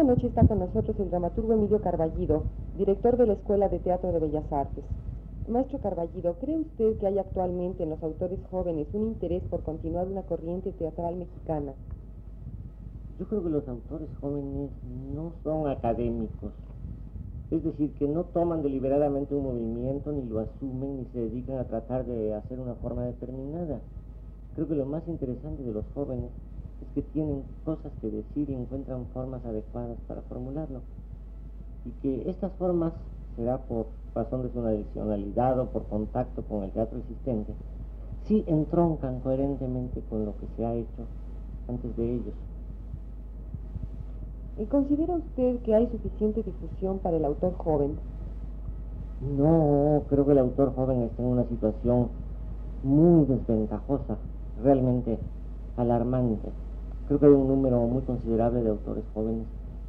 Esta noche está con nosotros el dramaturgo Emilio Carballido, director de la Escuela de Teatro de Bellas Artes. Maestro Carballido, ¿cree usted que hay actualmente en los autores jóvenes un interés por continuar una corriente teatral mexicana? Yo creo que los autores jóvenes no son académicos. Es decir, que no toman deliberadamente un movimiento, ni lo asumen, ni se dedican a tratar de hacer una forma determinada. Creo que lo más interesante de los jóvenes es que tienen cosas que decir y encuentran formas adecuadas para formularlo. Y que estas formas, será por razón de su adicionalidad o por contacto con el teatro existente, sí entroncan coherentemente con lo que se ha hecho antes de ellos. ¿Y considera usted que hay suficiente difusión para el autor joven? No, creo que el autor joven está en una situación muy desventajosa, realmente alarmante. Creo que hay un número muy considerable de autores jóvenes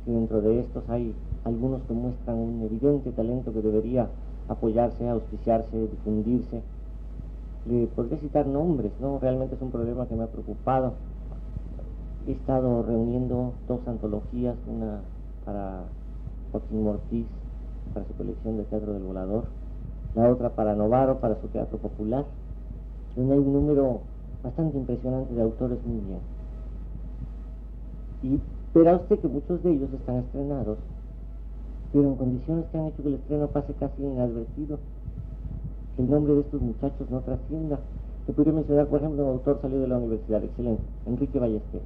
y dentro de estos hay algunos que muestran un evidente talento que debería apoyarse, auspiciarse, difundirse. Le podría citar nombres, ¿no? Realmente es un problema que me ha preocupado. He estado reuniendo dos antologías, una para Joaquín Mortiz, para su colección de teatro del volador, la otra para Novaro, para su teatro popular, donde hay un número bastante impresionante de autores muy bien. Y verá usted que muchos de ellos están estrenados, pero en condiciones que han hecho que el estreno pase casi inadvertido, que el nombre de estos muchachos no trascienda. Se podría mencionar, por ejemplo, un autor salió de la universidad, excelente, Enrique Ballester.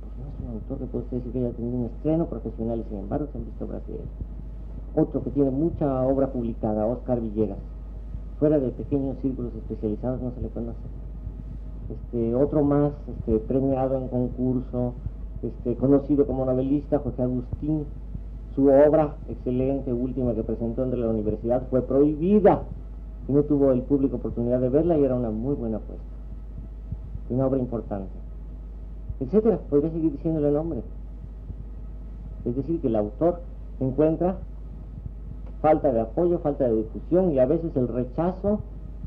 Pues no es un autor que puede decir que haya tenido un estreno profesional y sin embargo se han visto obras de él. Otro que tiene mucha obra publicada, Oscar Villegas. Fuera de pequeños círculos especializados no se le conoce. Este, otro más, este, premiado en concurso, este, conocido como novelista, José Agustín. Su obra excelente, última que presentó entre la universidad, fue prohibida y no tuvo el público oportunidad de verla y era una muy buena apuesta. Una obra importante. Etcétera, podría seguir diciéndole el nombre. Es decir, que el autor encuentra falta de apoyo, falta de difusión y a veces el rechazo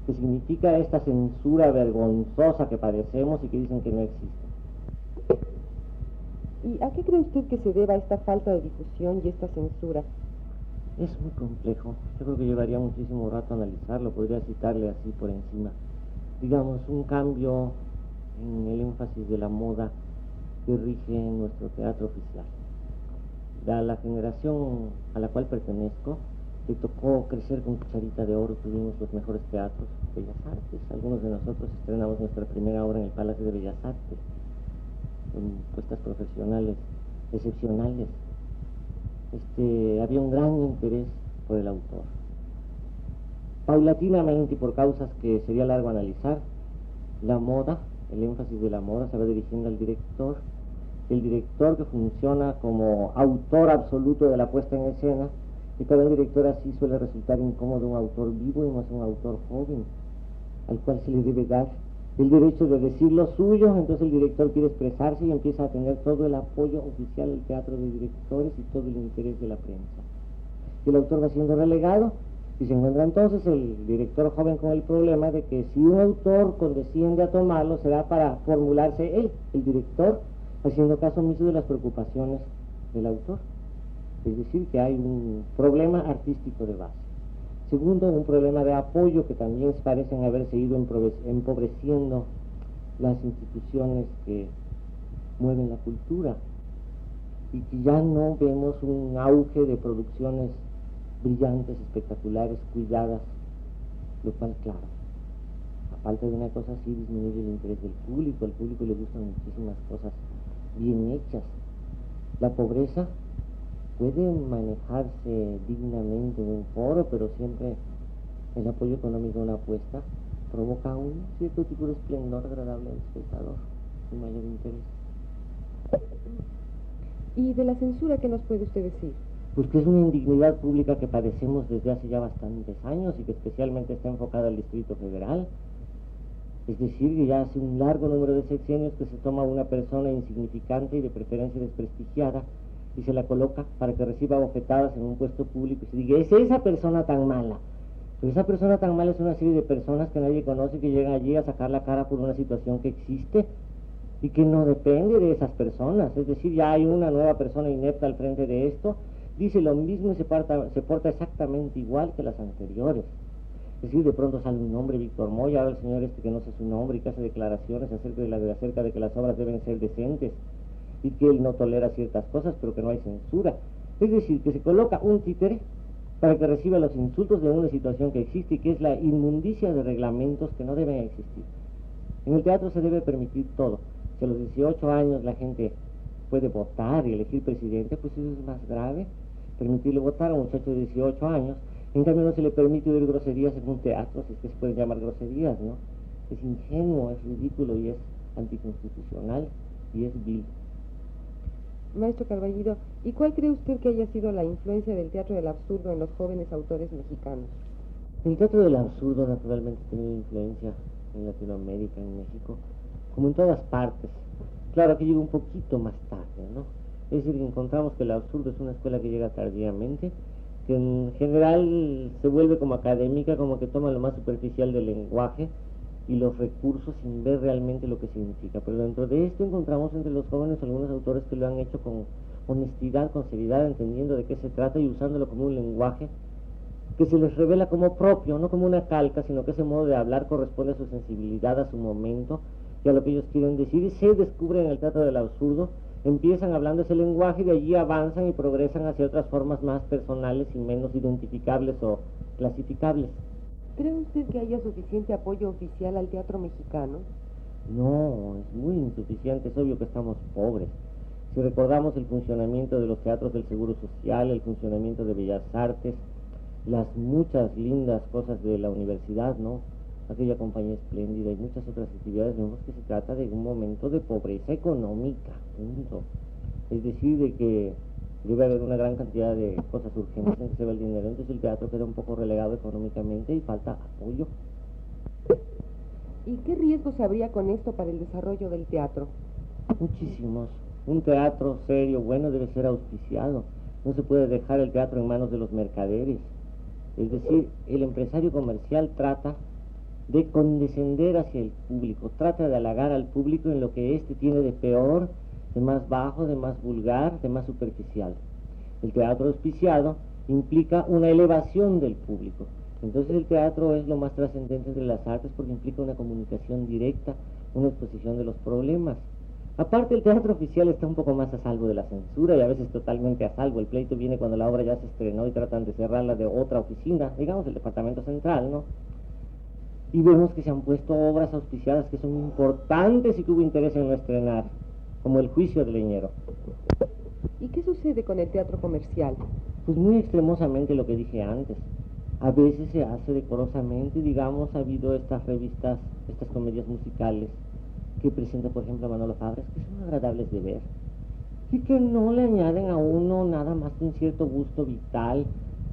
que significa esta censura vergonzosa que padecemos y que dicen que no existe. ¿Y a qué cree usted que se deba esta falta de difusión y esta censura? Es muy complejo. Yo creo que llevaría muchísimo rato analizarlo. Podría citarle así por encima. Digamos, un cambio en el énfasis de la moda que rige nuestro teatro oficial. A la generación a la cual pertenezco, le tocó crecer con cucharita de oro, tuvimos los mejores teatros, Bellas Artes. Algunos de nosotros estrenamos nuestra primera obra en el Palacio de Bellas Artes puestas profesionales excepcionales. Este, había un gran interés por el autor. Paulatinamente y por causas que sería largo analizar, la moda, el énfasis de la moda se va dirigiendo al director, el director que funciona como autor absoluto de la puesta en escena, y para un director así suele resultar incómodo un autor vivo y es un autor joven, al cual se le debe dar el derecho de decir lo suyo, entonces el director quiere expresarse y empieza a tener todo el apoyo oficial del teatro de directores y todo el interés de la prensa. Y el autor va siendo relegado y se encuentra entonces el director joven con el problema de que si un autor condesciende a tomarlo será para formularse él, el director, haciendo caso omiso de las preocupaciones del autor. Es decir, que hay un problema artístico de base. Segundo, un problema de apoyo que también parecen haberse ido empobreciendo las instituciones que mueven la cultura y que ya no vemos un auge de producciones brillantes, espectaculares, cuidadas, lo cual, claro, a falta de una cosa así disminuye el interés del público, al público le gustan muchísimas cosas bien hechas. La pobreza puede manejarse dignamente en un foro, pero siempre el apoyo económico a una apuesta provoca un cierto tipo de esplendor agradable al espectador y mayor interés. ¿Y de la censura qué nos puede usted decir? Pues que es una indignidad pública que padecemos desde hace ya bastantes años y que especialmente está enfocada al Distrito Federal. Es decir, que ya hace un largo número de sexenios que se toma una persona insignificante y de preferencia desprestigiada y se la coloca para que reciba bofetadas en un puesto público y se diga, es esa persona tan mala. Pero esa persona tan mala es una serie de personas que nadie conoce que llegan allí a sacar la cara por una situación que existe y que no depende de esas personas. Es decir, ya hay una nueva persona inepta al frente de esto, dice lo mismo y se, se porta exactamente igual que las anteriores. Es decir, de pronto sale un nombre, Víctor Moya, ahora el señor este que no sé su nombre y que hace declaraciones acerca de, la, acerca de que las obras deben ser decentes y que él no tolera ciertas cosas, pero que no hay censura. Es decir, que se coloca un títere para que reciba los insultos de una situación que existe y que es la inmundicia de reglamentos que no deben existir. En el teatro se debe permitir todo. Si a los 18 años la gente puede votar y elegir presidente, pues eso es más grave. Permitirle votar a un muchacho de 18 años. En cambio no se le permite oír groserías en un teatro, si es que se pueden llamar groserías, ¿no? Es ingenuo, es ridículo y es anticonstitucional y es vil. Maestro Carballido, ¿y cuál cree usted que haya sido la influencia del teatro del absurdo en los jóvenes autores mexicanos? El teatro del absurdo naturalmente tiene influencia en Latinoamérica, en México, como en todas partes. Claro, que llega un poquito más tarde, ¿no? Es decir, encontramos que el absurdo es una escuela que llega tardíamente, que en general se vuelve como académica, como que toma lo más superficial del lenguaje, y los recursos sin ver realmente lo que significa. Pero dentro de esto encontramos entre los jóvenes algunos autores que lo han hecho con honestidad, con seriedad, entendiendo de qué se trata y usándolo como un lenguaje que se les revela como propio, no como una calca, sino que ese modo de hablar corresponde a su sensibilidad, a su momento y a lo que ellos quieren decir. Y se descubren en el teatro del absurdo, empiezan hablando ese lenguaje y de allí avanzan y progresan hacia otras formas más personales y menos identificables o clasificables. ¿Cree usted que haya suficiente apoyo oficial al teatro mexicano? No, es muy insuficiente, es obvio que estamos pobres. Si recordamos el funcionamiento de los teatros del Seguro Social, el funcionamiento de Bellas Artes, las muchas lindas cosas de la universidad, ¿no? Aquella compañía espléndida y muchas otras actividades, vemos que se trata de un momento de pobreza económica, punto. Es decir, de que debe haber una gran cantidad de cosas urgentes en que se ve el dinero, entonces el teatro queda un poco relegado económicamente y falta apoyo. ¿Y qué riesgos habría con esto para el desarrollo del teatro? Muchísimos. Un teatro serio, bueno, debe ser auspiciado. No se puede dejar el teatro en manos de los mercaderes. Es decir, el empresario comercial trata de condescender hacia el público, trata de halagar al público en lo que éste tiene de peor de más bajo, de más vulgar, de más superficial. El teatro auspiciado implica una elevación del público. Entonces el teatro es lo más trascendente entre las artes porque implica una comunicación directa, una exposición de los problemas. Aparte el teatro oficial está un poco más a salvo de la censura y a veces totalmente a salvo. El pleito viene cuando la obra ya se estrenó y tratan de cerrarla de otra oficina, digamos el departamento central, ¿no? Y vemos que se han puesto obras auspiciadas que son importantes y que hubo interés en no estrenar como el juicio del leñero. ¿Y qué sucede con el teatro comercial? Pues muy extremosamente lo que dije antes. A veces se hace decorosamente, digamos, ha habido estas revistas, estas comedias musicales que presenta, por ejemplo, Manolo Fabres, que son agradables de ver y que no le añaden a uno nada más que un cierto gusto vital.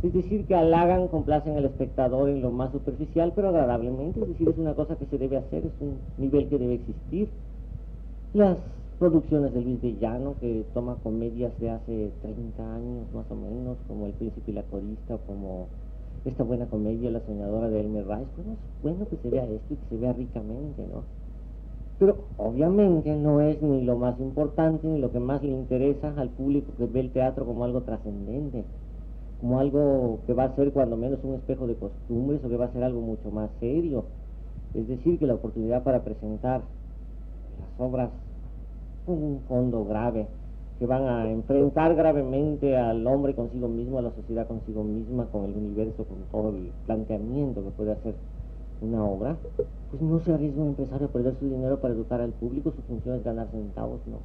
Es decir, que halagan, complacen al espectador en lo más superficial, pero agradablemente. Es decir, es una cosa que se debe hacer, es un nivel que debe existir. Las producciones de Luis de Llano, que toma comedias de hace 30 años más o menos, como El Príncipe y la Corista, como esta buena comedia, La Soñadora de Elmer Rice, pues es bueno que se vea esto y que se vea ricamente, ¿no? Pero obviamente no es ni lo más importante ni lo que más le interesa al público que ve el teatro como algo trascendente, como algo que va a ser cuando menos un espejo de costumbres o que va a ser algo mucho más serio. Es decir, que la oportunidad para presentar las obras un fondo grave, que van a enfrentar gravemente al hombre consigo mismo, a la sociedad consigo misma, con el universo, con todo el planteamiento que puede hacer una obra, pues no se arriesga un empresario a perder su dinero para educar al público, su función es ganar centavos, no.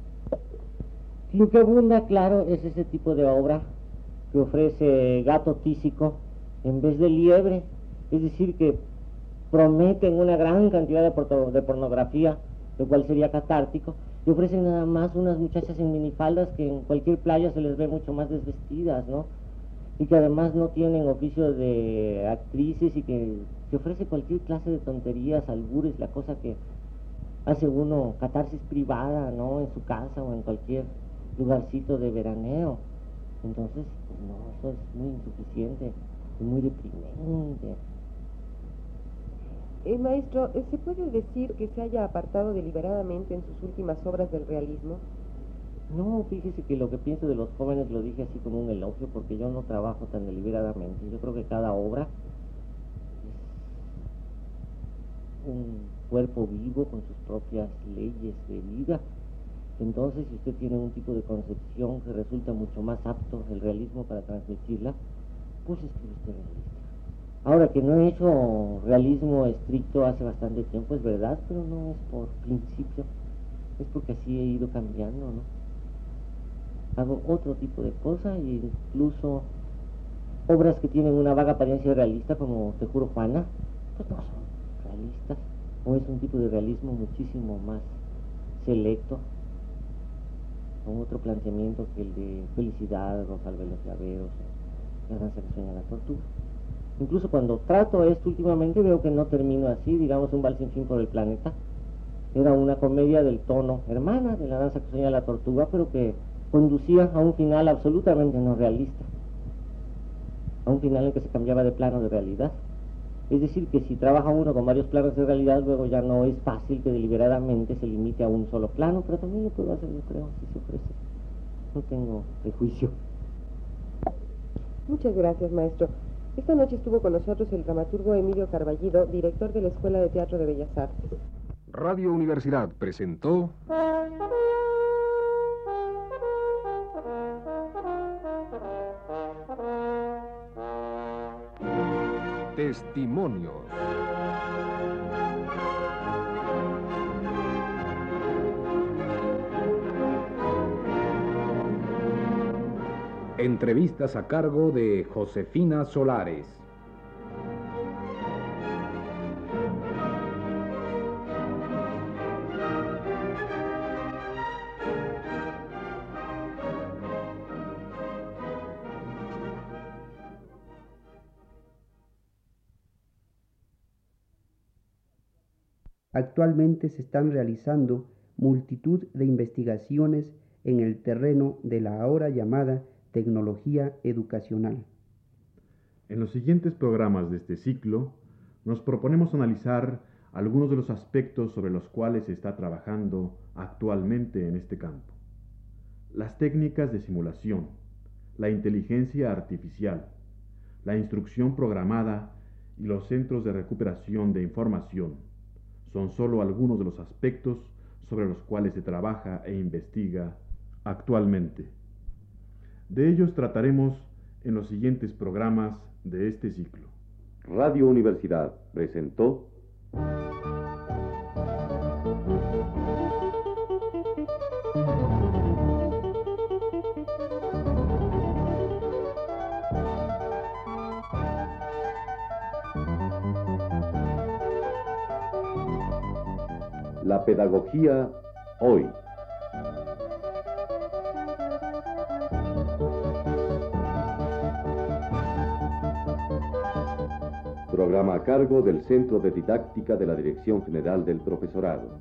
Lo que abunda, claro, es ese tipo de obra que ofrece gato tísico en vez de liebre. Es decir, que prometen una gran cantidad de, de pornografía, lo cual sería catártico, y ofrecen nada más unas muchachas en minifaldas que en cualquier playa se les ve mucho más desvestidas, ¿no? Y que además no tienen oficio de actrices y que, que ofrece cualquier clase de tonterías, albures, la cosa que hace uno catarsis privada, ¿no? En su casa o en cualquier lugarcito de veraneo. Entonces, pues no, eso es muy insuficiente y muy deprimente. Eh, maestro, eh, ¿se puede decir que se haya apartado deliberadamente en sus últimas obras del realismo? No, fíjese que lo que pienso de los jóvenes lo dije así como un elogio porque yo no trabajo tan deliberadamente. Yo creo que cada obra es un cuerpo vivo con sus propias leyes de vida. Entonces, si usted tiene un tipo de concepción que resulta mucho más apto el realismo para transmitirla, pues escribe usted realista. Ahora que no he hecho realismo estricto hace bastante tiempo, es verdad, pero no es por principio, es porque así he ido cambiando, ¿no? Hago otro tipo de cosas e incluso obras que tienen una vaga apariencia realista, como Te juro Juana, pues no son realistas, o es un tipo de realismo muchísimo más selecto, con otro planteamiento que el de Felicidad, Rosalba y los Llaveros, La danza que sueña la tortuga. Incluso cuando trato esto últimamente veo que no termino así, digamos un vals sin fin por el planeta. Era una comedia del tono hermana de la danza que sueña la tortuga, pero que conducía a un final absolutamente no realista. A un final en que se cambiaba de plano de realidad. Es decir, que si trabaja uno con varios planos de realidad, luego ya no es fácil que deliberadamente se limite a un solo plano, pero también lo puedo hacer, yo creo, si se ofrece. No tengo prejuicio. Muchas gracias, maestro. Esta noche estuvo con nosotros el dramaturgo Emilio Carballido, director de la Escuela de Teatro de Bellas Artes. Radio Universidad presentó Testimonios. Entrevistas a cargo de Josefina Solares. Actualmente se están realizando multitud de investigaciones en el terreno de la ahora llamada tecnología educacional. En los siguientes programas de este ciclo, nos proponemos analizar algunos de los aspectos sobre los cuales se está trabajando actualmente en este campo. Las técnicas de simulación, la inteligencia artificial, la instrucción programada y los centros de recuperación de información son solo algunos de los aspectos sobre los cuales se trabaja e investiga actualmente. De ellos trataremos en los siguientes programas de este ciclo. Radio Universidad presentó La pedagogía hoy. programa a cargo del Centro de Didáctica de la Dirección General del Profesorado.